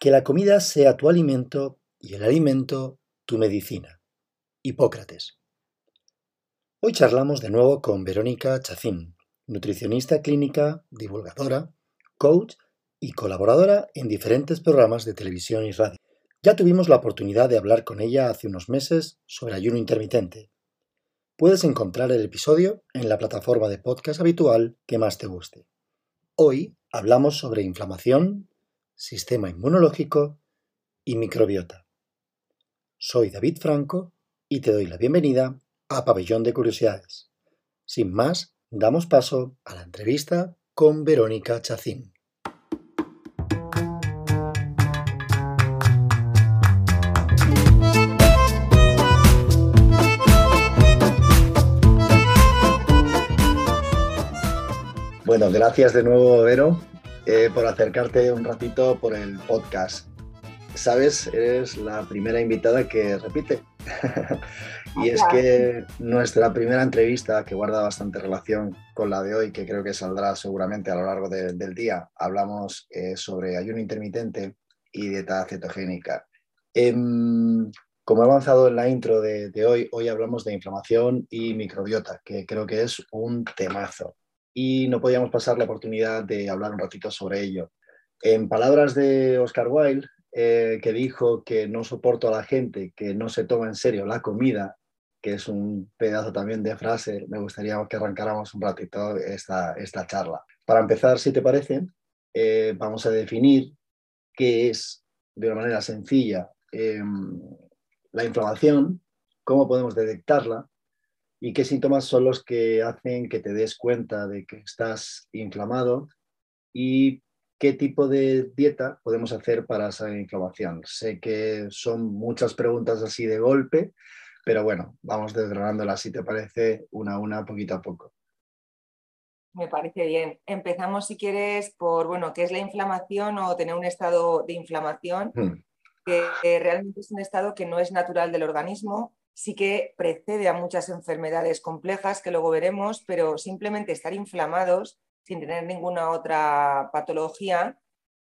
Que la comida sea tu alimento y el alimento tu medicina. Hipócrates. Hoy charlamos de nuevo con Verónica Chacín, nutricionista clínica, divulgadora, coach y colaboradora en diferentes programas de televisión y radio. Ya tuvimos la oportunidad de hablar con ella hace unos meses sobre ayuno intermitente. Puedes encontrar el episodio en la plataforma de podcast habitual que más te guste. Hoy hablamos sobre inflamación, sistema inmunológico y microbiota. Soy David Franco y te doy la bienvenida a Pabellón de Curiosidades. Sin más, damos paso a la entrevista con Verónica Chacín. Bueno, gracias de nuevo, Vero, eh, por acercarte un ratito por el podcast. Sabes, eres la primera invitada que repite. y es que nuestra primera entrevista, que guarda bastante relación con la de hoy, que creo que saldrá seguramente a lo largo del día, hablamos eh, sobre ayuno intermitente y dieta cetogénica. Em, como he avanzado en la intro de, de hoy, hoy hablamos de inflamación y microbiota, que creo que es un temazo y no podíamos pasar la oportunidad de hablar un ratito sobre ello. En palabras de Oscar Wilde, eh, que dijo que no soporto a la gente que no se toma en serio la comida, que es un pedazo también de frase, me gustaría que arrancáramos un ratito esta, esta charla. Para empezar, si te parece, eh, vamos a definir qué es, de una manera sencilla, em, la inflamación, cómo podemos detectarla y qué síntomas son los que hacen que te des cuenta de que estás inflamado y qué tipo de dieta podemos hacer para esa inflamación. Sé que son muchas preguntas así de golpe, pero bueno, vamos desgranándolas si te parece una a una, poquito a poco. Me parece bien. Empezamos, si quieres, por, bueno, qué es la inflamación o tener un estado de inflamación, hmm. que realmente es un estado que no es natural del organismo, sí que precede a muchas enfermedades complejas que luego veremos, pero simplemente estar inflamados sin tener ninguna otra patología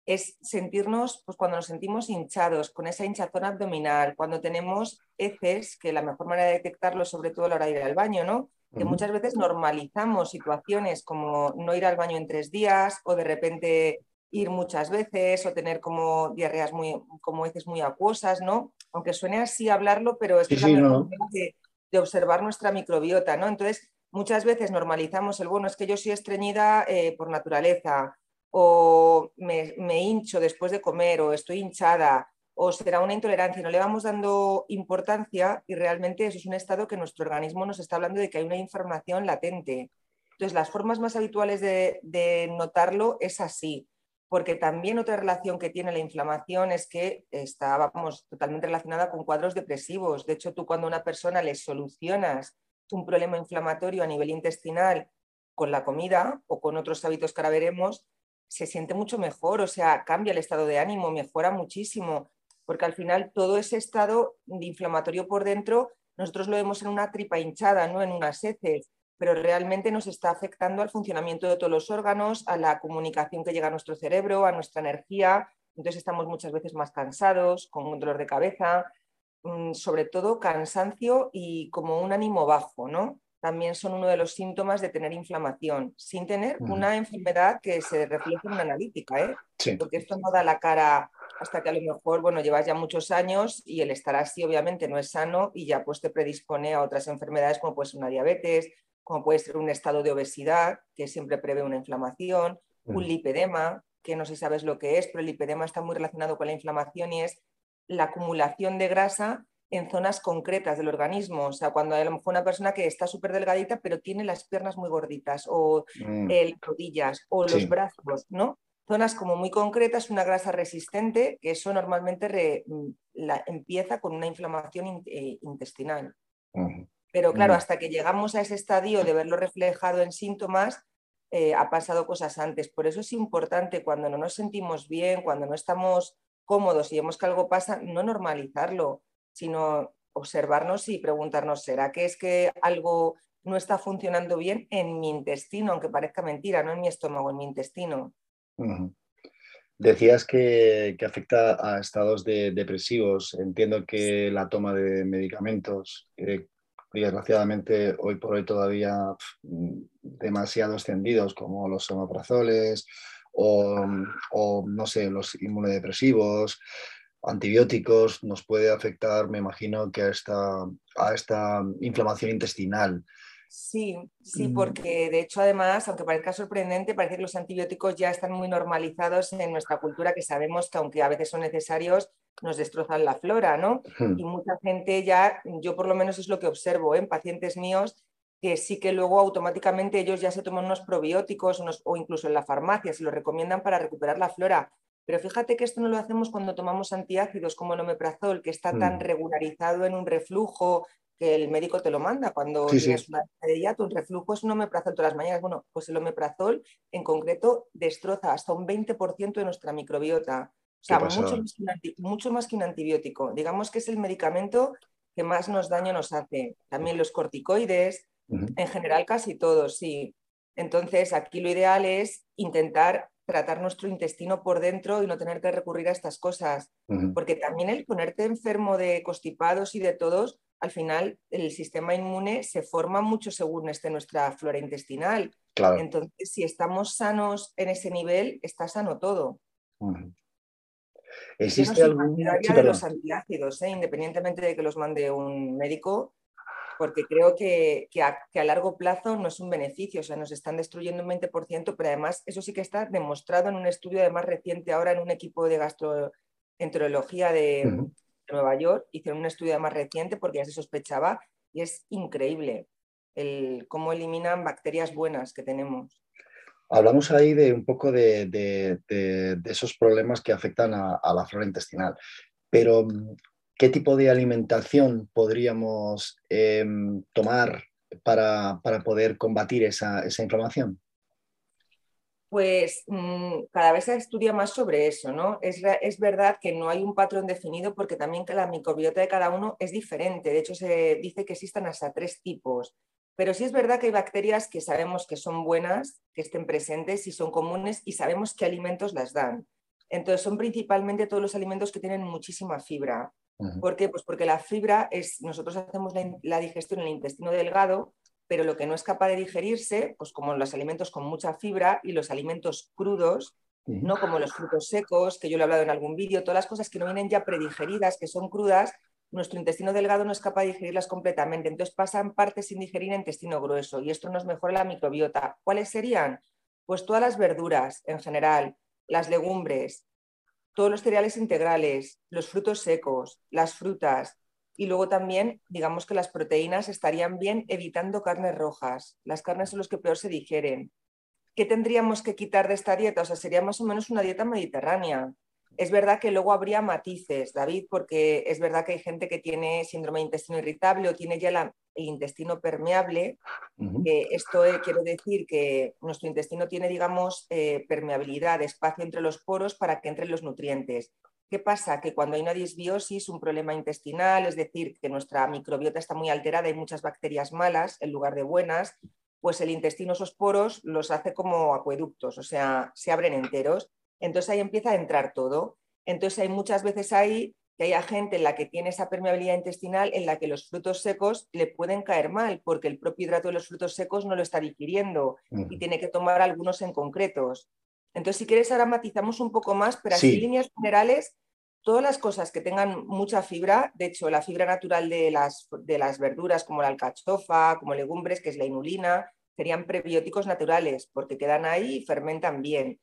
es sentirnos, pues cuando nos sentimos hinchados, con esa hinchazón abdominal, cuando tenemos heces, que la mejor manera de detectarlo es sobre todo a la hora de ir al baño, ¿no? Que muchas veces normalizamos situaciones como no ir al baño en tres días o de repente ir muchas veces o tener como diarreas muy, como heces muy acuosas, ¿no? aunque suene así hablarlo, pero es que de, observar nuestra microbiota, ¿no? Entonces, muchas veces normalizamos el, bueno, es que yo soy estreñida eh, por naturaleza, o me, hincho después de comer, o estoy hinchada, o será una intolerancia, no le vamos dando importancia y realmente eso es un estado que nuestro organismo nos está hablando de que hay una información latente. Entonces, las formas más habituales de, de notarlo es así porque también otra relación que tiene la inflamación es que está vamos, totalmente relacionada con cuadros depresivos. De hecho, tú cuando a una persona le solucionas un problema inflamatorio a nivel intestinal con la comida o con otros hábitos que ahora veremos, se siente mucho mejor, o sea, cambia el estado de ánimo, mejora muchísimo, porque al final todo ese estado de inflamatorio por dentro, nosotros lo vemos en una tripa hinchada, no en unas heces pero realmente nos está afectando al funcionamiento de todos los órganos, a la comunicación que llega a nuestro cerebro, a nuestra energía. Entonces estamos muchas veces más cansados, con un dolor de cabeza, mm, sobre todo cansancio y como un ánimo bajo, ¿no? También son uno de los síntomas de tener inflamación, sin tener una enfermedad que se refleje en una analítica, ¿eh? Porque esto no da la cara hasta que a lo mejor, bueno, llevas ya muchos años y el estar así obviamente no es sano y ya pues te predispone a otras enfermedades como puede ser una diabetes, como puede ser un estado de obesidad, que siempre prevé una inflamación, un lipedema, que no sé si sabes lo que es, pero el lipedema está muy relacionado con la inflamación y es la acumulación de grasa en zonas concretas del organismo. O sea, cuando hay a lo mejor una persona que está súper delgadita, pero tiene las piernas muy gorditas, o mm. el rodillas, o los brazos, ¿no? Zonas como muy concretas, una grasa resistente, que eso normalmente mm, empieza con una inflamación eh, intestinal. Pero claro, mm. hasta que llegamos a ese estadio de verlo reflejado en síntomas, eh, ha pasado cosas antes. Por eso es importante cuando no nos sentimos bien, cuando no estamos cómodos y vemos que algo pasa, no normalizarlo, sino observarnos y preguntarnos, ¿será que es que algo no está funcionando bien en mi intestino, aunque parezca mentira, no en mi estómago, en mi intestino? Decías que, afecta a estados depresivos. Entiendo que la toma de medicamentos, desgraciadamente hoy por hoy todavía demasiado extendidos, como los somoprazoles o, no sé, los inmunodepresivos, antibióticos, nos puede afectar, me imagino, que a esta, a esta inflamación intestinal. Sí, sí, mm. porque de hecho además, aunque parezca sorprendente, parece que los antibióticos ya están muy normalizados en nuestra cultura, que sabemos que aunque a veces son necesarios, nos destrozan la flora, ¿no? Y mucha gente ya, yo por lo menos es lo que observo ¿eh? en pacientes míos, que sí que luego automáticamente ellos ya se toman unos probióticos o incluso en la farmacia, se lo recomiendan para recuperar la flora. Pero fíjate que esto no lo hacemos cuando tomamos antiácidos como el omeprazol, que está tan mm. regularizado en un reflujo, que el médico te lo manda cuando tienes una de ya, tu reflujo es un omeprazol todas las mañanas. Bueno, pues el omeprazol en concreto destroza hasta un 20% de nuestra microbiota. O sea, mucho más, que un antibiótico. Digamos que es el medicamento que más nos daño nos hace. También los corticoides, en general casi todos, sí. Entonces, aquí lo ideal es intentar tratar nuestro intestino por dentro y no tener que recurrir a estas cosas. Porque también el ponerte enfermo de constipados y de todos al final el sistema inmune se forma mucho según esté nuestra flora intestinal. Entonces, si estamos sanos en ese nivel, está sano todo. ¿Existe algún... de los antiácidos, ¿eh? independientemente de que los mande un médico, porque creo que, a, que, a, largo plazo no es un beneficio, o sea, nos están destruyendo un 20%, pero además eso sí que está demostrado en un estudio de más reciente ahora en un equipo de gastroenterología de, Nueva York, hicieron un estudio más reciente porque ya se sospechaba y es increíble el, cómo eliminan bacterias buenas que tenemos. Hablamos ahí de un poco de, esos problemas que afectan a, la flora intestinal, pero ¿qué tipo de alimentación podríamos em, tomar para, poder combatir esa inflamación? pues mm, cada vez se estudia más sobre eso, ¿no? Es, verdad que no hay un patrón definido porque también la microbiota de cada uno es diferente. De hecho, se dice que existen hasta tres tipos. Pero sí es verdad que hay bacterias que sabemos que son buenas, que estén presentes y son comunes y sabemos qué alimentos las dan. Entonces, son principalmente todos los alimentos que tienen muchísima fibra. ¿Por qué? Pues porque la fibra es, nosotros hacemos la digestión en el intestino delgado pero lo que no es capaz de digerirse, pues como los alimentos con mucha fibra y los alimentos crudos, no como los frutos secos, que yo lo he hablado en algún vídeo, todas las cosas que no vienen ya predigeridas, que son crudas, nuestro intestino delgado no es capaz de digerirlas completamente, entonces pasan partes sin digerir en intestino grueso y esto nos mejora la microbiota. ¿Cuáles serían? Pues todas las verduras en general, las legumbres, todos los cereales integrales, los frutos secos, las frutas, y luego también, digamos que las proteínas estarían bien evitando carnes rojas. Las carnes son las que peor se digieren. ¿Qué tendríamos que quitar de esta dieta? O sea, sería más o menos una dieta mediterránea. Es verdad que luego habría matices, David, porque es verdad que hay gente que tiene síndrome de intestino irritable o tiene ya el intestino permeable. esto eh, quiero decir que nuestro intestino tiene, digamos, eh, permeabilidad, espacio entre los poros para que entren los nutrientes. ¿Qué pasa? Que cuando hay una disbiosis, un problema intestinal, es decir, que nuestra microbiota está muy alterada, hay muchas bacterias malas en lugar de buenas, pues el intestino, esos poros, los hace como acueductos, o sea, se abren enteros. Entonces ahí empieza a entrar todo. Entonces hay muchas veces ahí que hay gente en la que tiene esa permeabilidad intestinal en la que los frutos secos le pueden caer mal porque el propio hidrato de los frutos secos no lo está digiriendo y tiene que tomar algunos en concretos. Entonces, si quieres, ahora matizamos un poco más, pero así en líneas generales, todas las cosas que tengan mucha fibra, de hecho, la fibra natural de las, de las verduras, como la alcachofa, como legumbres, que es la inulina, serían prebióticos naturales, porque quedan ahí y fermentan bien.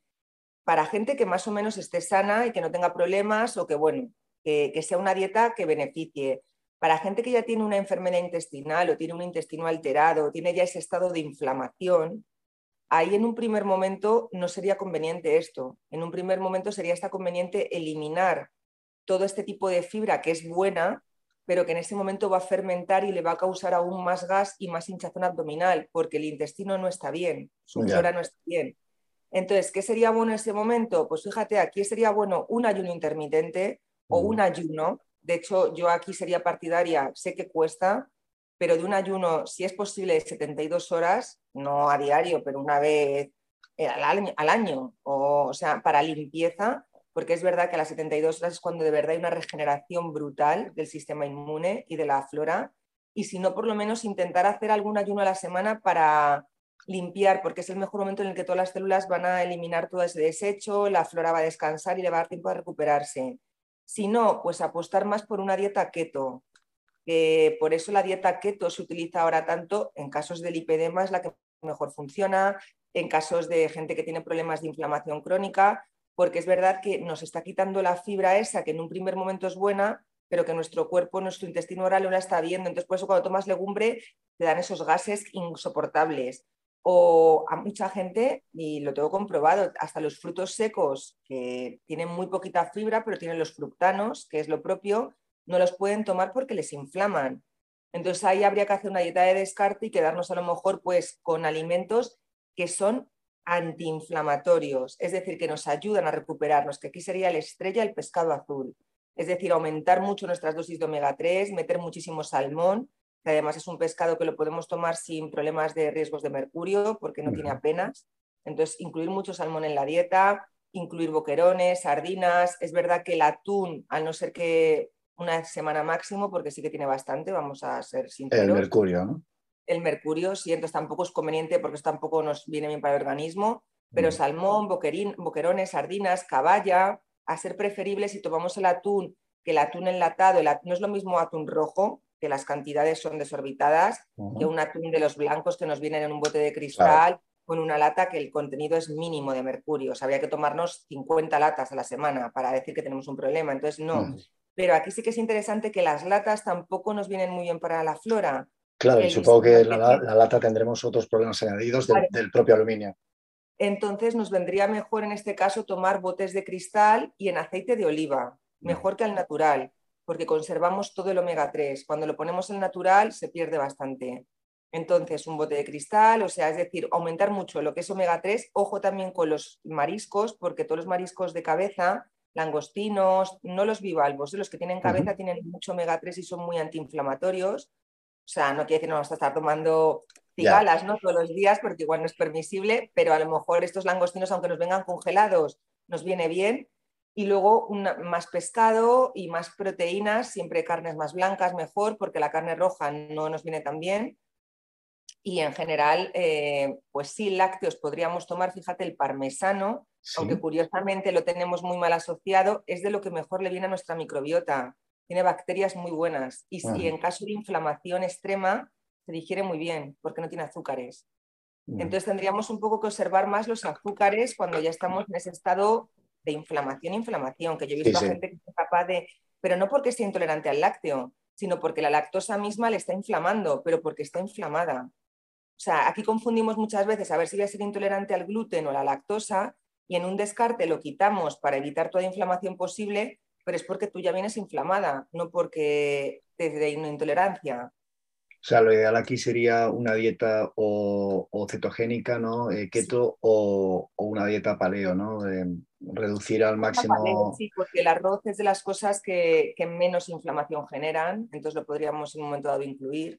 Para gente que más o menos esté sana y que no tenga problemas, o que, bueno, que, que sea una dieta que beneficie. Para gente que ya tiene una enfermedad intestinal o tiene un intestino alterado, o tiene ya ese estado de inflamación, ahí en un primer momento no sería conveniente esto. En un primer momento sería hasta conveniente eliminar todo este tipo de fibra que es buena, pero que en ese momento va a fermentar y le va a causar aún más gas y más hinchazón abdominal, porque el intestino no está bien, su flora no está bien. Entonces, ¿qué sería bueno en ese momento? Pues fíjate, aquí sería bueno un ayuno intermitente o un ayuno. De hecho, yo aquí sería partidaria, sé que cuesta, pero de un ayuno, si es posible, de 72 horas, no a diario, pero una vez eh, al año, o, sea, para limpieza, porque es verdad que a las 72 horas es cuando de verdad hay una regeneración brutal del sistema inmune y de la flora, y si no, por lo menos intentar hacer algún ayuno a la semana para limpiar, porque es el mejor momento en el que todas las células van a eliminar todo ese desecho, la flora va a descansar y le va a dar tiempo de recuperarse. Si no, pues apostar más por una dieta keto, por eso la dieta keto se utiliza ahora tanto en casos de lipedema, es la que mejor funciona, en casos de gente que tiene problemas de inflamación crónica, porque es verdad que nos está quitando la fibra esa que en un primer momento es buena, pero que nuestro cuerpo, nuestro intestino oral no la está viendo. Entonces, por eso cuando tomas legumbre te dan esos gases insoportables. O a mucha gente, y lo tengo comprobado, hasta los frutos secos que tienen muy poquita fibra, pero tienen los fructanos, que es lo propio, no los pueden tomar porque les inflaman. Entonces ahí habría que hacer una dieta de descarte y quedarnos a lo mejor pues con alimentos que son antiinflamatorios, es decir, que nos ayudan a recuperarnos, que aquí sería la estrella el pescado azul. Es decir, aumentar mucho nuestras dosis de omega 3, meter muchísimo salmón, que además es un pescado que lo podemos tomar sin problemas de riesgos de mercurio, porque no tiene apenas. Entonces, incluir mucho salmón en la dieta, incluir boquerones, sardinas. Es verdad que el atún, al no ser que una semana máximo, porque sí que tiene bastante, vamos a ser sinceros. El mercurio, ¿no? El mercurio, sí, entonces tampoco es conveniente porque eso tampoco nos viene bien para el organismo, pero salmón, boquerín, boquerones, sardinas, caballa, a ser preferible si tomamos el atún, que el atún enlatado, el no es lo mismo atún rojo, que las cantidades son desorbitadas, que un atún de los blancos que nos vienen en un bote de cristal. con una lata que el contenido es mínimo de mercurio. O sea, habría que tomarnos 50 latas a la semana para decir que tenemos un problema. Entonces, no. Pero aquí sí que es interesante que las latas tampoco nos vienen muy bien para la flora. Claro, y supongo que en la, lata tendremos otros problemas añadidos del, propio aluminio. Entonces nos vendría mejor en este caso tomar botes de cristal y en aceite de oliva, mejor que al natural, porque conservamos todo el omega 3. Cuando lo ponemos en natural se pierde bastante. Entonces, un bote de cristal, o sea, es decir, aumentar mucho lo que es omega 3. Ojo también con los mariscos, porque todos los mariscos de cabeza langostinos, no los bivalvos, ¿eh? los que tienen cabeza tienen mucho omega 3 y son muy antiinflamatorios. O sea, no quiere decir que no vamos a estar tomando cigalas ¿no? todos los días porque igual no es permisible, pero a lo mejor estos langostinos, aunque nos vengan congelados, nos viene bien. Y luego más pescado y más proteínas, siempre carnes más blancas mejor, porque la carne roja no nos viene tan bien. Y en general, eh, pues sí, lácteos podríamos tomar, fíjate, el parmesano, aunque curiosamente lo tenemos muy mal asociado, es de lo que mejor le viene a nuestra microbiota. Tiene bacterias muy buenas y si en caso de inflamación extrema se digiere muy bien porque no tiene azúcares. Entonces tendríamos un poco que observar más los azúcares cuando ya estamos en ese estado de inflamación, inflamación, que yo he visto a gente que es capaz de, pero no porque sea intolerante al lácteo, sino porque la lactosa misma le está inflamando, pero porque está inflamada. O sea, aquí confundimos muchas veces a ver si voy a ser intolerante al gluten o a la lactosa y en un descarte lo quitamos para evitar toda inflamación posible, pero es porque tú ya vienes inflamada, no porque te dé una intolerancia. O sea, lo ideal aquí sería una dieta o, cetogénica, ¿no? Eh, keto o, una dieta paleo, ¿no? reducir al máximo. sí, porque el arroz es de las cosas que, que, menos inflamación generan, entonces lo podríamos en un momento dado incluir.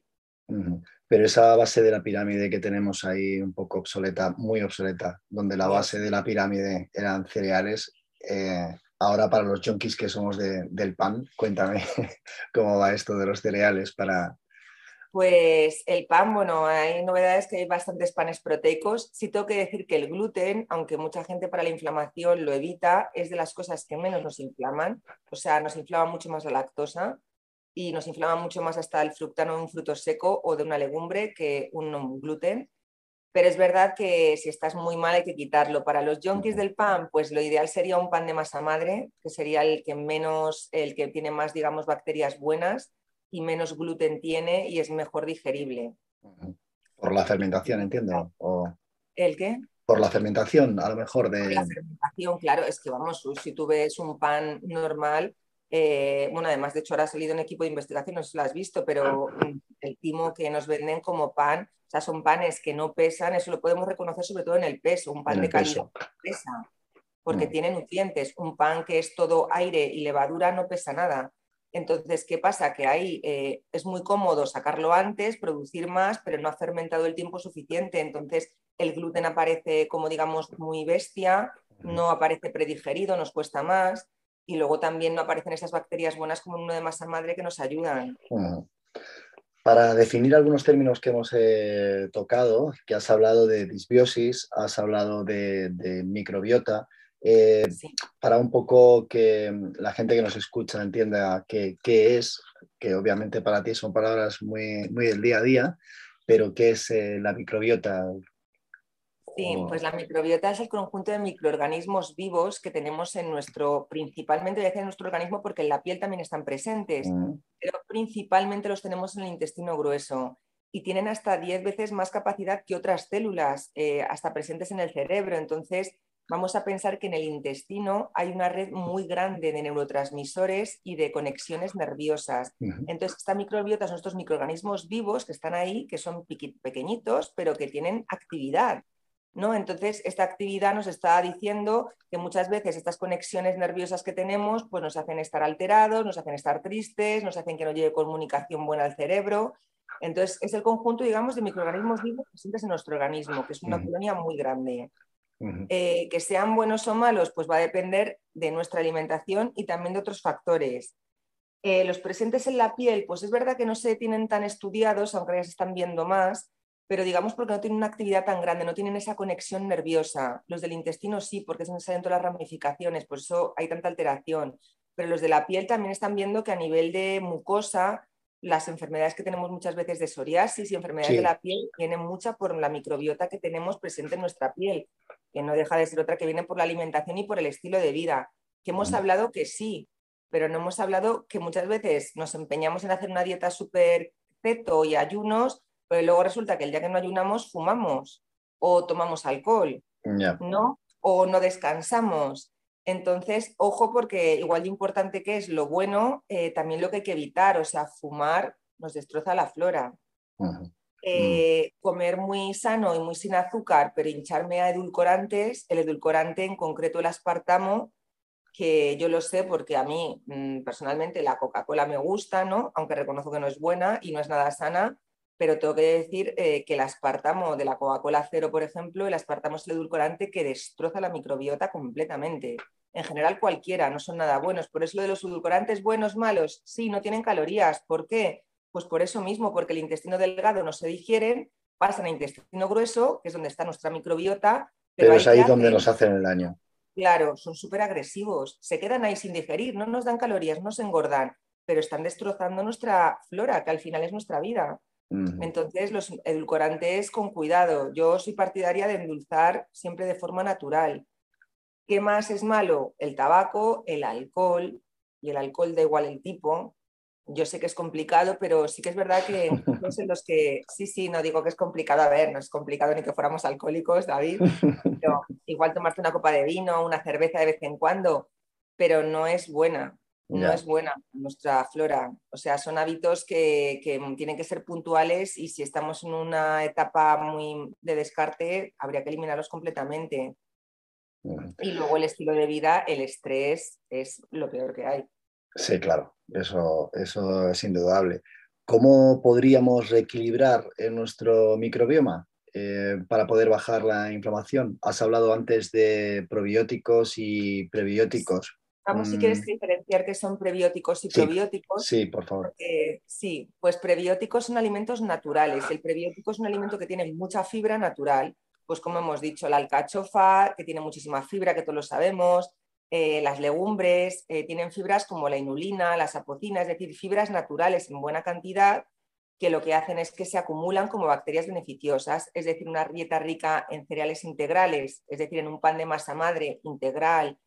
Pero esa base de la pirámide que tenemos ahí un poco obsoleta, muy obsoleta, donde la base de la pirámide eran cereales, eh, ahora para los junkies que somos del pan, cuéntame cómo va esto de los cereales para... Pues el pan, bueno, hay novedades que hay bastantes panes proteicos. Sí tengo que decir que el gluten, aunque mucha gente para la inflamación lo evita, es de las cosas que menos nos inflaman. O sea, nos inflama mucho más la lactosa y nos inflama mucho más hasta el fructano de un fruto seco o de una legumbre que un gluten. Pero es verdad que si estás muy mal hay que quitarlo. Para los junkies del pan, pues lo ideal sería un pan de masa madre, que sería el que menos, el que tiene más, digamos, bacterias buenas y menos gluten tiene y es mejor digerible. Por la fermentación, entiendo. ¿El qué? Por la fermentación, a lo mejor de. Por la fermentación, claro, es que vamos, si tú ves un pan normal, eh, bueno, además, de hecho, ahora ha salido un equipo de investigación, no sé si lo has visto, pero el timo que nos venden como pan, o sea, son panes que no pesan, eso lo podemos reconocer sobre todo en el peso, un pan de calidad pesa, porque mm. tiene nutrientes, un pan que es todo aire y levadura no pesa nada. Entonces, ¿qué pasa? Que ahí eh, es muy cómodo sacarlo antes, producir más, pero no ha fermentado el tiempo suficiente. Entonces, el gluten aparece como, digamos, muy bestia no aparece predigerido, nos cuesta más y luego también no aparecen esas bacterias buenas como uno de masa madre que nos ayudan. Para definir algunos términos que hemos eh, tocado, que has hablado de disbiosis, has hablado de, microbiota, eh, para un poco que la gente que nos escucha entienda qué, es, que obviamente para ti son palabras muy, muy del día a día, pero qué es eh, la microbiota, Sí, pues la microbiota es el conjunto de microorganismos vivos que tenemos en nuestro, principalmente voy a decir en nuestro organismo porque en la piel también están presentes, mm. pero principalmente los tenemos en el intestino grueso y tienen hasta 10 veces más capacidad que otras células, eh, hasta presentes en el cerebro. Entonces, vamos a pensar que en el intestino hay una red muy grande de neurotransmisores y de conexiones nerviosas. Entonces, esta microbiota son estos microorganismos vivos que están ahí, que son pequeñitos, pero que tienen actividad. Entonces, esta actividad nos está diciendo que muchas veces estas conexiones nerviosas que tenemos pues nos hacen estar alterados, nos hacen estar tristes, nos hacen que no llegue comunicación buena al cerebro. Entonces, es el conjunto, digamos, de microorganismos vivos presentes en nuestro organismo, que es una colonia muy grande. Eh, que sean buenos o malos, pues va a depender de nuestra alimentación y también de otros factores. Eh, los presentes en la piel, pues es verdad que no se tienen tan estudiados, aunque ya se están viendo más, pero digamos porque no tienen una actividad tan grande, no tienen esa conexión nerviosa. Los del intestino sí, porque es donde salen todas las ramificaciones, por eso hay tanta alteración. Pero los de la piel también están viendo que a nivel de mucosa, las enfermedades que tenemos muchas veces de psoriasis y enfermedades de la piel vienen mucha por la microbiota que tenemos presente en nuestra piel, que no deja de ser otra que viene por la alimentación y por el estilo de vida. Que hemos hablado que sí, pero no hemos hablado que muchas veces nos empeñamos en hacer una dieta súper keto y ayunos pero luego resulta que el día que no ayunamos fumamos o tomamos alcohol, ¿no? O no descansamos. Entonces, ojo porque igual de importante que es lo bueno, eh, también lo que hay que evitar, o sea, fumar nos destroza la flora. Eh, comer muy sano y muy sin azúcar, pero hincharme a edulcorantes, el edulcorante en concreto el aspartamo, que yo lo sé porque a mí mm, personalmente la Coca-Cola me gusta, ¿no? aunque reconozco que no es buena y no es nada sana, pero tengo que decir eh, que el aspartamo de la Coca-Cola cero, por ejemplo, el aspartamo es el edulcorante que destroza la microbiota completamente. En general cualquiera, no son nada buenos. Por eso lo de los edulcorantes buenos, malos, sí, no tienen calorías. ¿Por qué? Pues por eso mismo, porque el intestino delgado no se digieren, pasan al intestino grueso, que es donde está nuestra microbiota. Pero, es ahí donde nos hacen el daño. Claro, son súper agresivos, se quedan ahí sin digerir, no nos dan calorías, no se engordan, pero están destrozando nuestra flora, que al final es nuestra vida. Entonces, los edulcorantes con cuidado. Yo soy partidaria de endulzar siempre de forma natural. ¿Qué más es malo? El tabaco, el alcohol, y el alcohol da igual el tipo. Yo sé que es complicado, pero sí que es verdad que no sé los que. Sí, sí, no digo que es complicado. A ver, no es complicado ni que fuéramos alcohólicos, David. Pero igual tomarte una copa de vino, una cerveza de vez en cuando, pero no es buena no es buena nuestra flora. O sea, son hábitos que, tienen que ser puntuales y si estamos en una etapa muy de descarte, habría que eliminarlos completamente. Y luego el estilo de vida, el estrés es lo peor que hay. Sí, claro, eso, eso es indudable. ¿Cómo podríamos reequilibrar en nuestro microbioma eh, para poder bajar la inflamación? Has hablado antes de probióticos y prebióticos. Vamos, si quieres mm. diferenciar qué son prebióticos y probióticos. Sí, por favor. sí, pues prebióticos son alimentos naturales. El prebiótico es un alimento que tiene mucha fibra natural, pues como hemos dicho, la alcachofa, que tiene muchísima fibra, que todos lo sabemos, eh, las legumbres, eh, tienen fibras como la inulina, la sapocina, es decir, fibras naturales en buena cantidad que lo que hacen es que se acumulan como bacterias beneficiosas, es decir, una dieta rica en cereales integrales, es decir, en un pan de masa madre integral,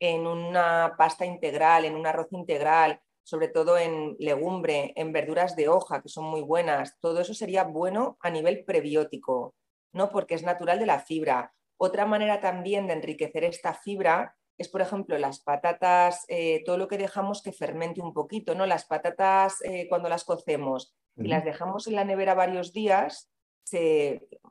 en una pasta integral, en un arroz integral, sobre todo en legumbre, en verduras de hoja, que son muy buenas. Todo eso sería bueno a nivel prebiótico, ¿no? porque es natural de la fibra. Otra manera también de enriquecer esta fibra es, por ejemplo, las patatas, eh, todo lo que dejamos que fermente un poquito, ¿no? Las patatas eh, cuando las cocemos y las dejamos en la nevera varios días,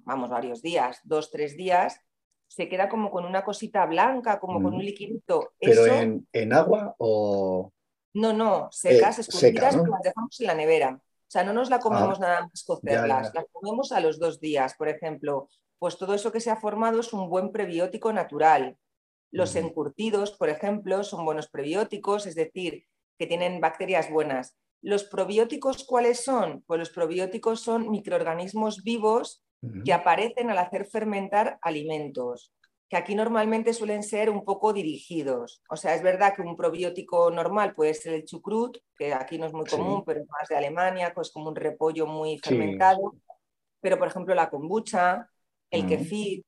vamos, varios días, dos, tres días, se queda como con una cosita blanca, como con un liquidito. ¿Pero en, agua o...? No, no, secas, eh, escurridas, las dejamos en la nevera. O sea, no nos la comemos ah, nada más cocerlas, las comemos a los dos días, por ejemplo. Pues todo eso que se ha formado es un buen prebiótico natural. Los encurtidos, por ejemplo, son buenos prebióticos, es decir, que tienen bacterias buenas. ¿Los probióticos cuáles son? Pues los probióticos son microorganismos vivos que aparecen al hacer fermentar alimentos, que aquí normalmente suelen ser un poco dirigidos. O sea, es verdad que un probiótico normal puede ser el chucrut, que aquí no es muy común, pero es más de Alemania, pues como un repollo muy fermentado. Pero, por ejemplo, la kombucha, el kefir,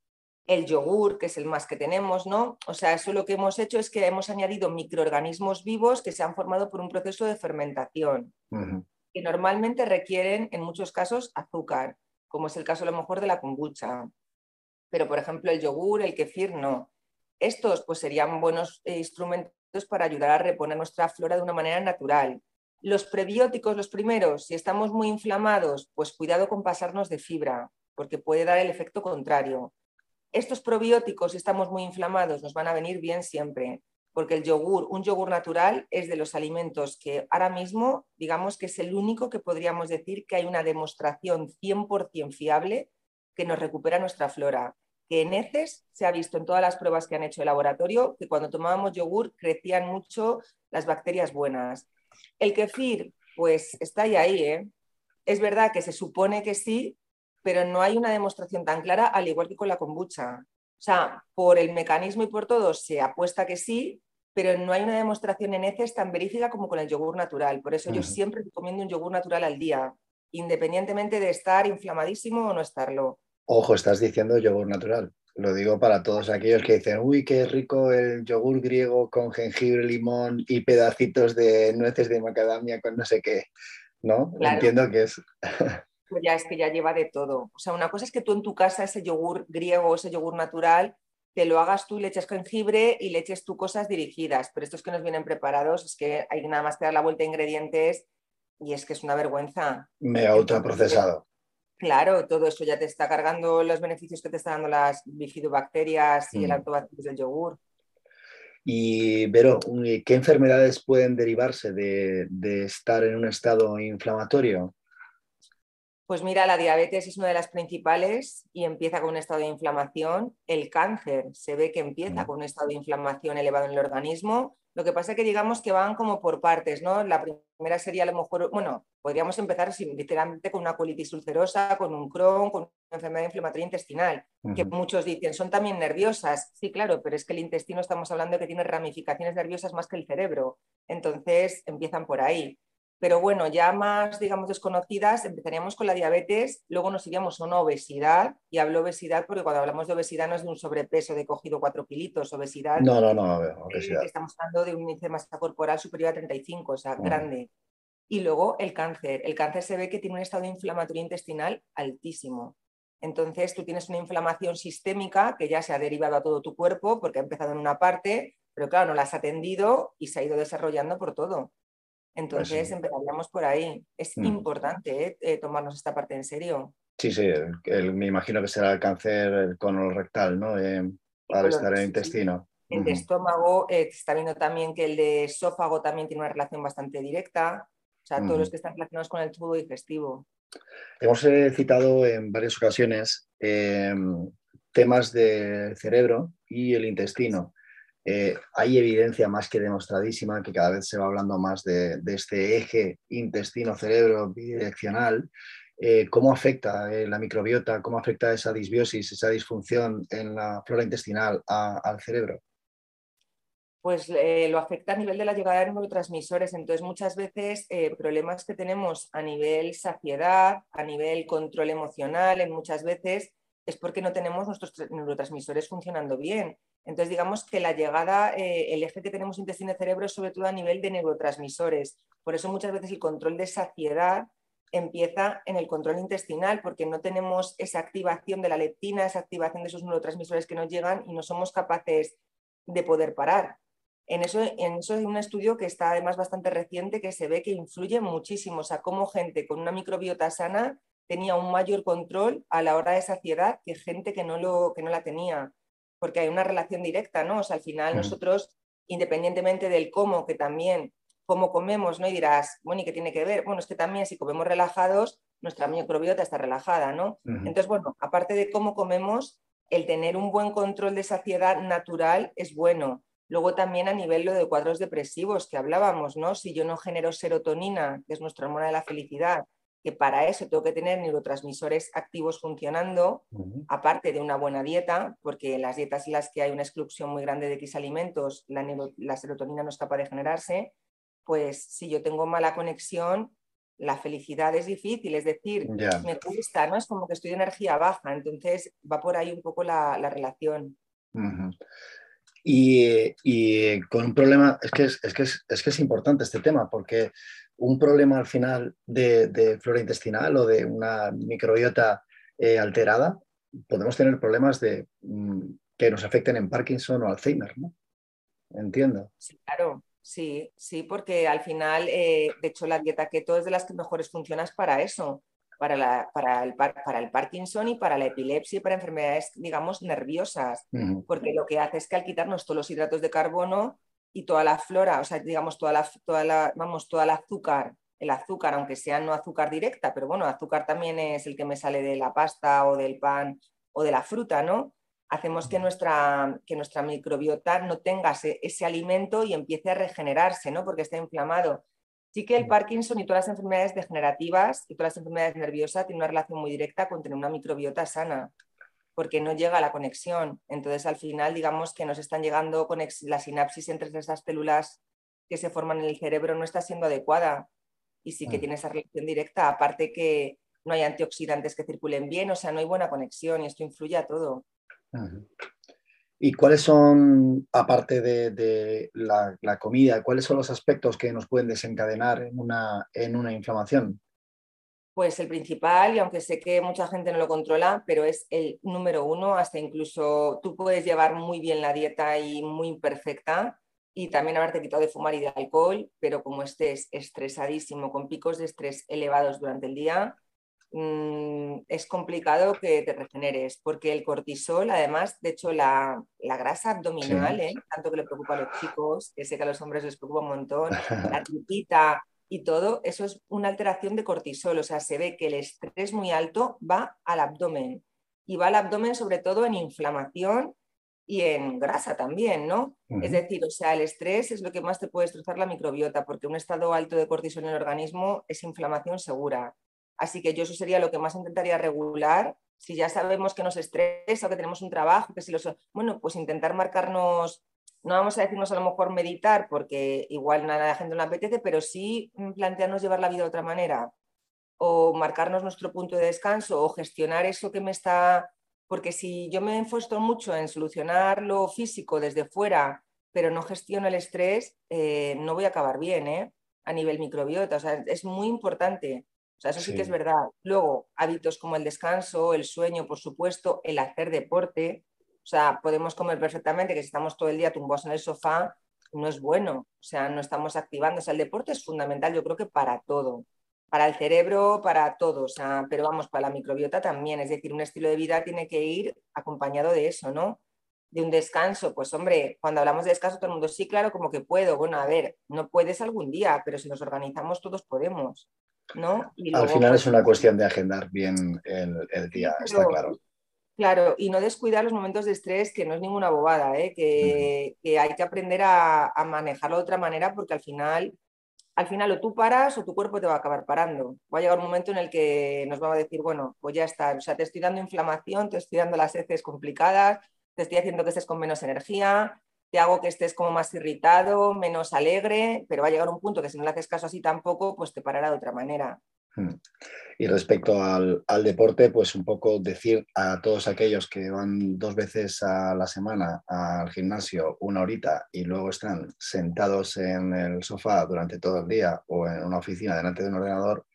el yogur, que es el más que tenemos, ¿no? O sea, eso lo que hemos hecho es que hemos añadido microorganismos vivos que se han formado por un proceso de fermentación, que normalmente requieren, en muchos casos, azúcar, como es el caso a lo mejor de la kombucha. Pero, por ejemplo, el yogur, el kefir, no. Estos pues serían buenos eh, instrumentos para ayudar a reponer nuestra flora de una manera natural. Los prebióticos, los primeros, si estamos muy inflamados, pues cuidado con pasarnos de fibra, porque puede dar el efecto contrario estos probióticos, si estamos muy inflamados, nos van a venir bien siempre, porque el yogur, un yogur natural, es de los alimentos que ahora mismo, digamos que es el único que podríamos decir que hay una demostración 100% fiable que nos recupera nuestra flora. Que en heces se ha visto en todas las pruebas que han hecho el laboratorio que cuando tomábamos yogur crecían mucho las bacterias buenas. El kefir, pues está ahí, ahí, ¿eh? Es verdad que se supone que sí, pero no hay una demostración tan clara, al igual que con la kombucha. O sea, por el mecanismo y por todo se apuesta que sí, pero no hay una demostración en heces tan verífica como con el yogur natural. Por eso yo siempre recomiendo un yogur natural al día, independientemente de estar inflamadísimo o no estarlo. Ojo, estás diciendo yogur natural. Lo digo para todos aquellos que dicen, uy, qué rico el yogur griego con jengibre, limón y pedacitos de nueces de macadamia con no sé qué. ¿No? Entiendo que es. Pues ya es que ya lleva de todo. O sea, una cosa es que tú en tu casa ese yogur griego, ese yogur natural, te lo hagas tú, le eches jengibre y le eches tú cosas dirigidas, pero estos que nos vienen preparados es que hay nada más que dar la vuelta a ingredientes y es que es una vergüenza. Me ha ultraprocesado. Claro, todo eso ya te está cargando los beneficios que te están dando las bifidobacterias y el lactobacillus mm. del yogur. Y, Vero, ¿qué enfermedades pueden derivarse de, de estar en un estado inflamatorio? Pues mira, la diabetes es una de las principales y empieza con un estado de inflamación. El cáncer se ve que empieza con un estado de inflamación elevado en el organismo. Lo que pasa es que digamos que van como por partes, ¿no? La primera sería a lo mejor, bueno, podríamos empezar literalmente con una colitis ulcerosa, con un Crohn, con una enfermedad inflamatoria intestinal, que muchos dicen, son también nerviosas. Sí, claro, pero es que el intestino estamos hablando de que tiene ramificaciones nerviosas más que el cerebro. Entonces empiezan por ahí. Pero bueno, ya más, digamos, desconocidas, empezaríamos con la diabetes, luego nos iríamos a una obesidad, y hablo obesidad porque cuando hablamos de obesidad no es de un sobrepeso de cogido 4 kilitos, obesidad. No, no, no, obesidad. estamos hablando de un índice de masa corporal superior a 35, o sea, grande. Y luego el cáncer. El cáncer se ve que tiene un estado inflamatorio intestinal altísimo. Entonces tú tienes una inflamación sistémica que ya se ha derivado a todo tu cuerpo porque ha empezado en una parte, pero claro, no la has atendido y se ha ido desarrollando por todo. Entonces empezaríamos por ahí. Es mm. importante ¿eh? Eh, tomarnos esta parte en serio. Sí, sí, me imagino que será el cáncer colorectal, ¿no? Eh, para estar en el intestino. El de estómago, está viendo también que el de esófago también tiene una relación bastante directa. O sea, todos los que están relacionados con el tubo digestivo. Hemos citado en varias ocasiones temas del cerebro y el intestino. Eh, hay evidencia más que demostradísima que cada vez se va hablando más de, este eje intestino-cerebro bidireccional. Eh, ¿Cómo afecta eh, la microbiota, cómo afecta esa disbiosis, esa disfunción en la flora intestinal al cerebro? Pues lo afecta a nivel de la llegada de neurotransmisores. Entonces, muchas veces problemas que tenemos a nivel saciedad, a nivel control emocional, en muchas veces es porque no tenemos nuestros neurotransmisores funcionando bien. Entonces, digamos que la llegada, eh, el eje que tenemos intestino-cerebro es sobre todo a nivel de neurotransmisores. Por eso muchas veces el control de saciedad empieza en el control intestinal, porque no tenemos esa activación de la leptina, esa activación de esos neurotransmisores que nos llegan y no somos capaces de poder parar. En eso, en eso hay un estudio que está además bastante reciente que se ve que influye muchísimo, o sea, cómo gente con una microbiota sana tenía un mayor control a la hora de saciedad que gente que no, lo, que no la tenía porque hay una relación directa, ¿no? O sea, al final nosotros, independientemente del cómo, que también cómo comemos, ¿no? Y dirás, bueno, ¿y qué tiene que ver? Bueno, es que también si comemos relajados, nuestra microbiota está relajada, ¿no? Entonces, bueno, aparte de cómo comemos, el tener un buen control de saciedad natural es bueno. Luego también a nivel lo de cuadros depresivos que hablábamos, ¿no? Si yo no genero serotonina, que es nuestra hormona de la felicidad, que para eso tengo que tener neurotransmisores activos funcionando, aparte de una buena dieta, porque en las dietas en las que hay una exclusión muy grande de X alimentos, la, la serotonina no es capaz de generarse, pues si yo tengo mala conexión, la felicidad es difícil, es decir, me cuesta, ¿no? Es como que estoy de energía baja, entonces va por ahí un poco la, relación. Y, con un problema, es que es, que es, que es, importante este tema, porque un problema al final de, flora intestinal o de una microbiota eh, alterada, podemos tener problemas de, mm, que nos afecten en Parkinson o Alzheimer, ¿no? Entiendo. Sí, claro. Sí, sí, porque al final, eh, de hecho, la dieta keto es de las que mejores funcionan para eso, para, la, para, el, para, el, Parkinson y para la epilepsia y para enfermedades, digamos, nerviosas, porque lo que hace es que al quitarnos todos los hidratos de carbono y toda la flora, o sea, digamos, toda la, toda la, vamos, toda el azúcar, el azúcar, aunque sea no azúcar directa, pero bueno, azúcar también es el que me sale de la pasta o del pan o de la fruta, ¿no? hacemos que nuestra, que nuestra microbiota no tenga ese, alimento y empiece a regenerarse, ¿no? porque está inflamado. Sí que el Parkinson y todas las enfermedades degenerativas y todas las enfermedades nerviosas tienen una relación muy directa con tener una microbiota sana, porque no llega a la conexión. Entonces, al final, digamos que nos están llegando la sinapsis entre esas células que se forman en el cerebro no está siendo adecuada y sí que tiene esa relación directa, aparte que no hay antioxidantes que circulen bien, o sea, no hay buena conexión y esto influye a todo. ¿Y cuáles son, aparte de, la, comida, cuáles son los aspectos que nos pueden desencadenar en una, en una inflamación? Pues el principal, y aunque sé que mucha gente no lo controla, pero es el número uno, hasta incluso tú puedes llevar muy bien la dieta y muy perfecta y también haberte quitado de fumar y de alcohol, pero como estés estresadísimo, con picos de estrés elevados durante el día, Mm, es complicado que te regeneres, porque el cortisol, además, de hecho, la, grasa abdominal, ¿eh? tanto que le preocupa a los chicos, que sé que a los hombres les preocupa un montón, la tripita y todo, eso es una alteración de cortisol, o sea, se ve que el estrés muy alto va al abdomen y va al abdomen sobre todo en inflamación y en grasa también, ¿no? Es decir, o sea, el estrés es lo que más te puede destrozar la microbiota, porque un estado alto de cortisol en el organismo es inflamación segura. Así que yo eso sería lo que más intentaría regular. Si ya sabemos que nos estresa o que tenemos un trabajo, que si los... Bueno, pues intentar marcarnos, no vamos a decirnos a lo mejor meditar, porque igual nada de la gente no apetece, pero sí plantearnos llevar la vida de otra manera. O marcarnos nuestro punto de descanso o gestionar eso que me está... Porque si yo me enfosto mucho en solucionar lo físico desde fuera, pero no gestiono el estrés, eh, no voy a acabar bien, ¿eh? A nivel microbiota. O sea, es muy importante o sea, eso sí. que es verdad. Luego, hábitos como el descanso, el sueño, por supuesto, el hacer deporte. O sea, podemos comer perfectamente, que si estamos todo el día tumbados en el sofá, no es bueno. O sea, no estamos activando. O sea, el deporte es fundamental, yo creo que para todo. Para el cerebro, para todo. O sea, pero vamos, para la microbiota también. Es decir, un estilo de vida tiene que ir acompañado de eso, ¿no? De un descanso. Pues hombre, cuando hablamos de descanso, todo el mundo, sí, claro, como que puedo. Bueno, a ver, no puedes algún día, pero si nos organizamos, todos podemos. Al final es pues, una cuestión de agendar bien el, día, está claro. Claro, y no descuidar los momentos de estrés, que no es ninguna bobada, ¿eh? que, hay que aprender a, manejarlo de otra manera porque al final, al final o tú paras o tu cuerpo te va a acabar parando. Va a llegar un momento en el que nos va a decir, bueno, pues ya está, o sea, te estoy dando inflamación, te estoy dando las heces complicadas, te estoy haciendo que estés con menos energía, te hago que estés como más irritado, menos alegre, pero va a llegar un punto que si no le haces caso así tampoco, pues te parará de otra manera. Hmm. Y respecto al, deporte, pues un poco decir a todos aquellos que van dos veces a la semana al gimnasio una horita y luego están sentados en el sofá durante todo el día o en una oficina delante de un ordenador,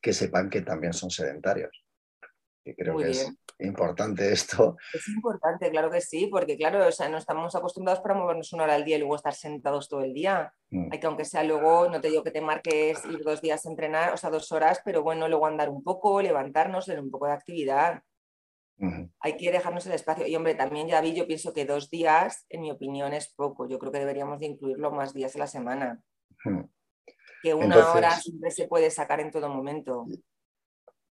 que sepan que también son sedentarios. Y creo que es importante esto. Es importante, claro que sí, porque claro, o sea, no estamos acostumbrados para movernos una hora al día y luego estar sentados todo el día. Mm. Hay que aunque sea luego, no te digo que te marques ir dos días a entrenar, o sea, dos horas, pero bueno, luego andar un poco, levantarnos, tener un poco de actividad. Hay que dejarnos el espacio. Y hombre, también ya vi, yo pienso que dos días, en mi opinión, es poco. Yo creo que deberíamos de incluirlo más días a la semana. Que una hora siempre se puede sacar en todo momento.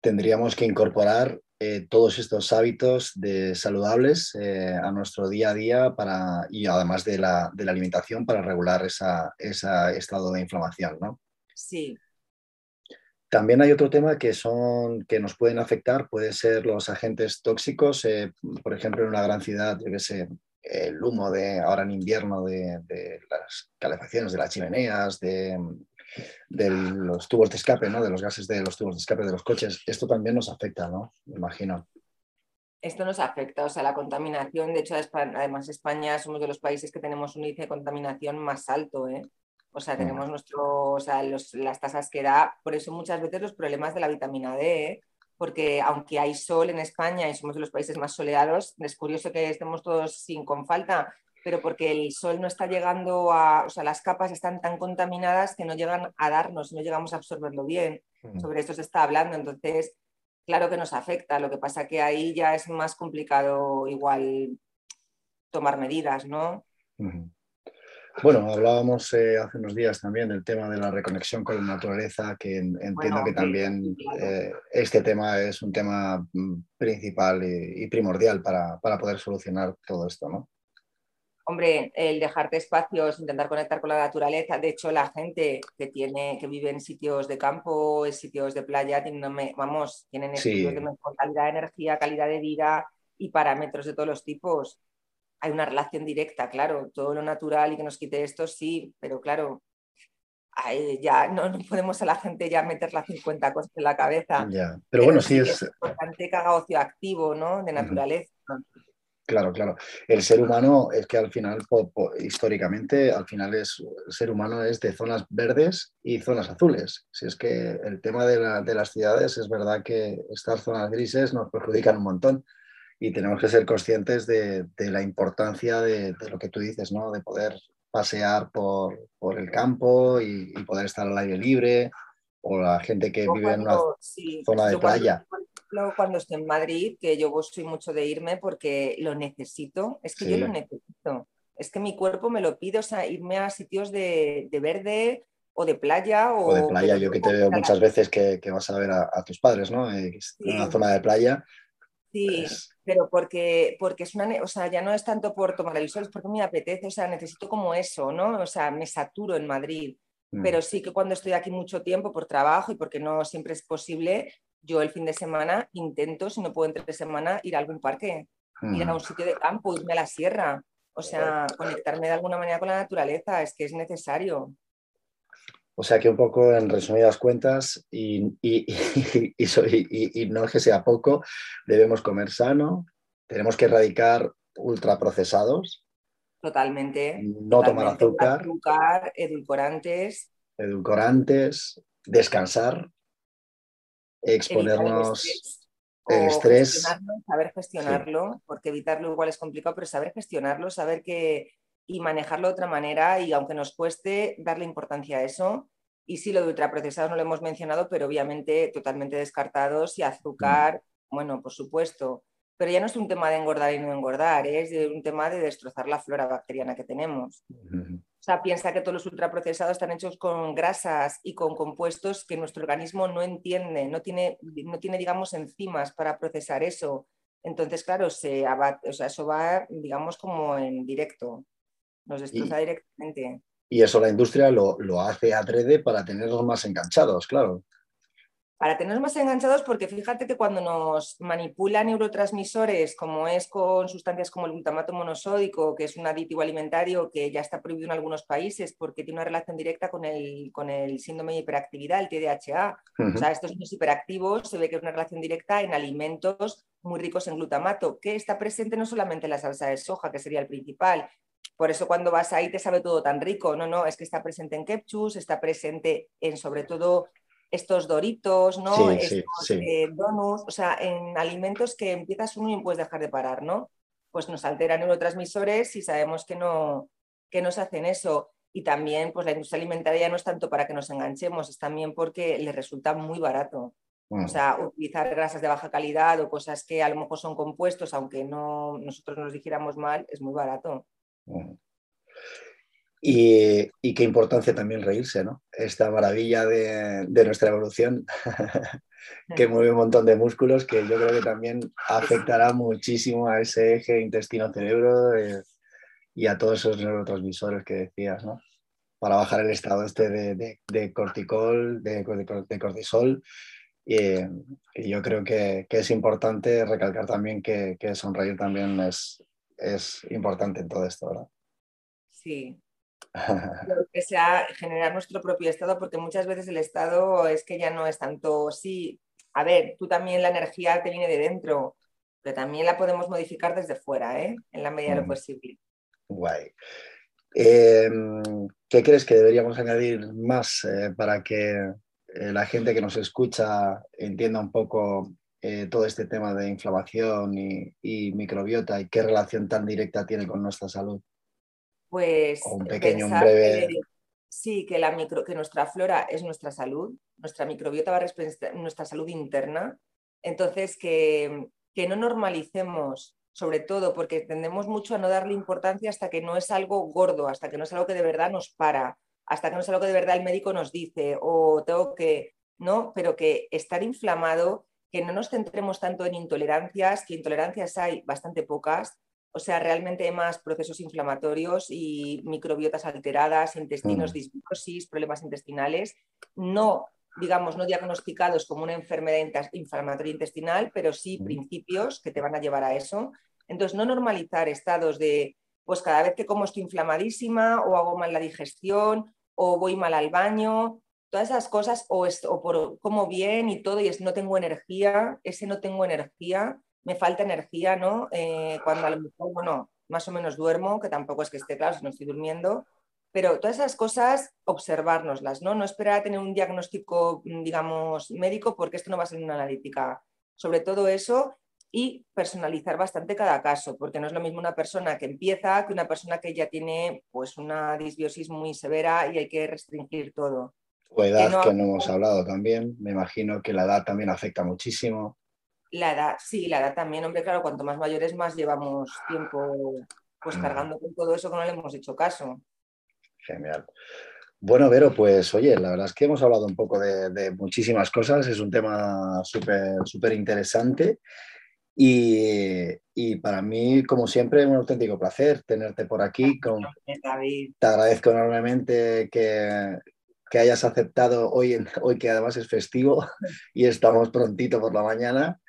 Tendríamos que incorporar eh, todos estos hábitos de saludables eh, a nuestro día a día para, y además de la, de la alimentación para regular ese estado de inflamación, ¿no? Sí. También hay otro tema que, son, que nos pueden afectar, pueden ser los agentes tóxicos, eh, por ejemplo, en una gran ciudad, yo que sé, el humo de ahora en invierno de, de las calefacciones de las chimeneas, de, de los tubos de escape, ¿no? de los gases de los tubos de escape de los coches. Esto también nos afecta, ¿no? Me imagino. Esto nos afecta, o sea, la contaminación, de hecho, además España somos de los países que tenemos un índice de contaminación más alto, ¿eh? O sea, tenemos nuestro, o sea, las tasas que da, por eso muchas veces los problemas de la vitamina D, ¿eh? porque aunque hay sol en España y somos de los países más soleados, es curioso que estemos todos sin con falta, pero porque el sol no está llegando a, o sea, las capas están tan contaminadas que no llegan a darnos, no llegamos a absorberlo bien. Mm. Sobre esto se está hablando, entonces, claro que nos afecta. Lo que pasa que ahí ya es más complicado igual tomar medidas, ¿no? Bueno, hablábamos eh, hace unos días también del tema de la reconexión con la naturaleza, que entiendo que también eh, este tema es un tema mm, principal y, primordial para, para, poder solucionar todo esto, ¿no? Hombre, el dejarte espacios, intentar conectar con la naturaleza. De hecho, la gente que tiene, que vive en sitios de campo, en sitios de playa, tienen, vamos, tienen de mejor calidad de energía, calidad de vida y parámetros de todos los tipos. Hay una relación directa, claro. Todo lo natural y que nos quite esto, sí, pero claro, ya no, podemos a la gente ya meter 50 cosas en la cabeza. Ya, pero, bueno, sí, es... importante que haga ocio activo, ¿no? De naturaleza. Claro, claro. El ser humano es que al final, históricamente, al final es, el ser humano es de zonas verdes y zonas azules. Si es que el tema de, las ciudades es verdad que estas zonas grises nos perjudican un montón y tenemos que ser conscientes de, la importancia de, lo que tú dices, ¿no? De poder pasear por, el campo y, poder estar al aire libre o la gente que vive en una zona de playa cuando estoy en Madrid, que yo soy mucho de irme porque lo necesito, es que yo lo necesito. Es que mi cuerpo me lo pide, o sea, irme a sitios de, verde o de playa. O, de playa, yo que te veo muchas veces que, vas a ver a, tus padres, ¿no? En una zona de playa. Sí, pues pero porque, porque es una, o sea, ya no es tanto por tomar el sol, es porque me apetece, o sea, necesito como eso, ¿no? O sea, me saturo en Madrid. Mm. Pero sí que cuando estoy aquí mucho tiempo por trabajo y porque no siempre es posible, yo el fin de semana intento, si no puedo entre semana, ir a algún parque, ir a un sitio de campo, irme a la sierra, o sea, conectarme de alguna manera con la naturaleza, es que es necesario. O sea que un poco en resumidas cuentas, y, y, y, no es que sea poco, debemos comer sano, tenemos que erradicar ultraprocesados. Totalmente. No tomar azúcar. Azúcar, edulcorantes. Edulcorantes, descansar exponernos el estrés. saber gestionarlo, porque evitarlo igual es complicado, pero saber gestionarlo, saber que y manejarlo de otra manera y aunque nos cueste darle importancia a eso. Y sí, lo de ultraprocesados no lo hemos mencionado, pero obviamente totalmente descartados y azúcar, mm. bueno, por supuesto. Pero ya no es un tema de engordar y no engordar, ¿eh? es un tema de destrozar la flora bacteriana que tenemos. O sea, piensa que todos los ultraprocesados están hechos con grasas y con compuestos que nuestro organismo no entiende, no tiene, no tiene digamos, enzimas para procesar eso. Entonces, claro, se o sea, eso va, digamos, como en directo, nos destroza directamente. Y eso la industria lo, lo hace adrede para tenerlos más enganchados, claro para tenernos más enganchados, porque fíjate que cuando nos manipulan neurotransmisores, como es con sustancias como el glutamato monosódico, que es un aditivo alimentario que ya está prohibido en algunos países porque tiene una relación directa con el, con el síndrome de hiperactividad, el TDAH. O sea, estos niños hiperactivos se ve que es una relación directa en alimentos muy ricos en glutamato, que está presente no solamente en la salsa de soja, que sería el principal, por eso cuando vas ahí te sabe todo tan rico. No, no, es que está presente en ketchup, está presente en sobre todo estos doritos, ¿no? estos eh, donuts, o sea, en alimentos que empiezas uno y puedes dejar de parar, ¿no? Pues nos alteran neurotransmisores y sabemos que no, que nos hacen eso. Y también, pues la industria alimentaria no es tanto para que nos enganchemos, es también porque les resulta muy barato. O sea, utilizar grasas de baja calidad o cosas que a lo mejor son compuestos, aunque no nosotros nos dijéramos mal, es muy barato. Y, qué importancia también reírse, ¿no? Esta maravilla de, nuestra evolución que mueve un montón de músculos que yo creo que también afectará muchísimo a ese eje intestino-cerebro eh, y a todos esos neurotransmisores que decías, ¿no? Para bajar el estado este de, corticol, de, cortisol. Y, yo creo que, es importante recalcar también que, sonreír también es, es importante en todo esto, ¿verdad? Sí, que sea generar nuestro propio estado, porque muchas veces el estado es que ya no es tanto, sí, a ver, tú también la energía te viene de dentro, pero también la podemos modificar desde fuera, ¿eh? en la medida de lo mm. posible. Guay. Em, ¿Qué crees que deberíamos añadir más eh, para que eh, la gente que nos escucha entienda un poco eh, todo este tema de inflamación y, microbiota y qué relación tan directa tiene con nuestra salud? Pues un pequeño, breve... sí, que, la micro, que nuestra flora es nuestra salud, nuestra microbiota va a representar nuestra salud interna, entonces que, que no normalicemos sobre todo porque tendemos mucho a no darle importancia hasta que no es algo gordo, hasta que no es algo que de verdad nos para, hasta que no es algo que de verdad el médico nos dice o tengo que, ¿no? Pero que estar inflamado, que no nos centremos tanto en intolerancias, que intolerancias hay bastante pocas, o sea, realmente hay más procesos inflamatorios y microbiotas alteradas, intestinos, mm. disbiosis, problemas intestinales, no, digamos, no diagnosticados como una enfermedad inflamatoria intestinal, pero sí mm. principios que te van a llevar a eso. Entonces, no normalizar estados de, pues cada vez que como estoy inflamadísima o hago mal la digestión o voy mal al baño, todas esas cosas, o, o por como bien y todo, y es no tengo energía, ese no tengo energía, me falta energía, ¿no? Eh, cuando a lo mejor, bueno, más o menos duermo, que tampoco es que esté claro si no estoy durmiendo, pero todas esas cosas, observárnoslas, ¿no? No esperar a tener un diagnóstico, digamos, médico, porque esto no va a ser una analítica. Sobre todo eso y personalizar bastante cada caso, porque no es lo mismo una persona que empieza que una persona que ya tiene pues una disbiosis muy severa y hay que restringir todo. O edad que no hemos hablado también, me imagino que la edad también afecta muchísimo. La edad, sí, la edad también, hombre, claro, cuanto más mayores más llevamos tiempo pues mm. cargando con todo eso que no le hemos hecho caso. Genial. Bueno, Vero, pues oye, la verdad es que hemos hablado un poco de, muchísimas cosas, es un tema súper súper interesante y, para mí, como siempre, un auténtico placer tenerte por aquí. Con... Te agradezco enormemente que, que hayas aceptado hoy, hoy que además es festivo y estamos prontito por la mañana,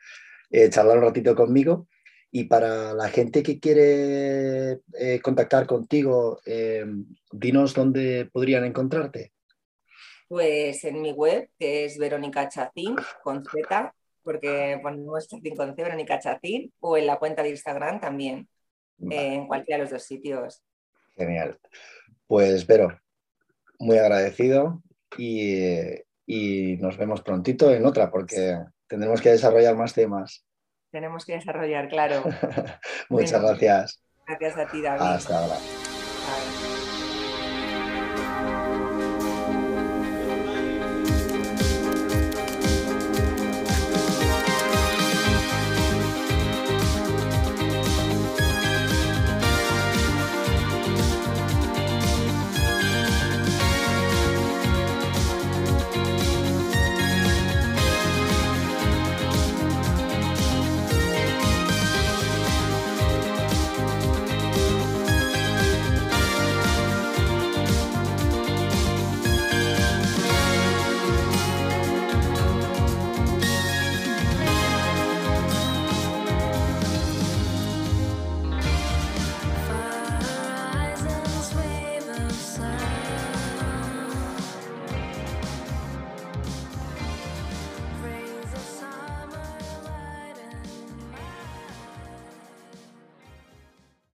eh, charlar un ratito conmigo. Y para la gente que quiere eh, contactar contigo, eh, dinos dónde podrían encontrarte. Pues en mi web, que es Verónica Chacín, con Z, porque ponemos Chacín con C, Verónica Chacín, o en la cuenta de Instagram también, en cualquiera de los dos sitios. Genial. Pues, Vero, muy agradecido y, nos vemos prontito en otra porque tendremos que desarrollar más temas. Tenemos que desarrollar, claro. Muchas gracias. Gracias a ti, David. Hasta ahora.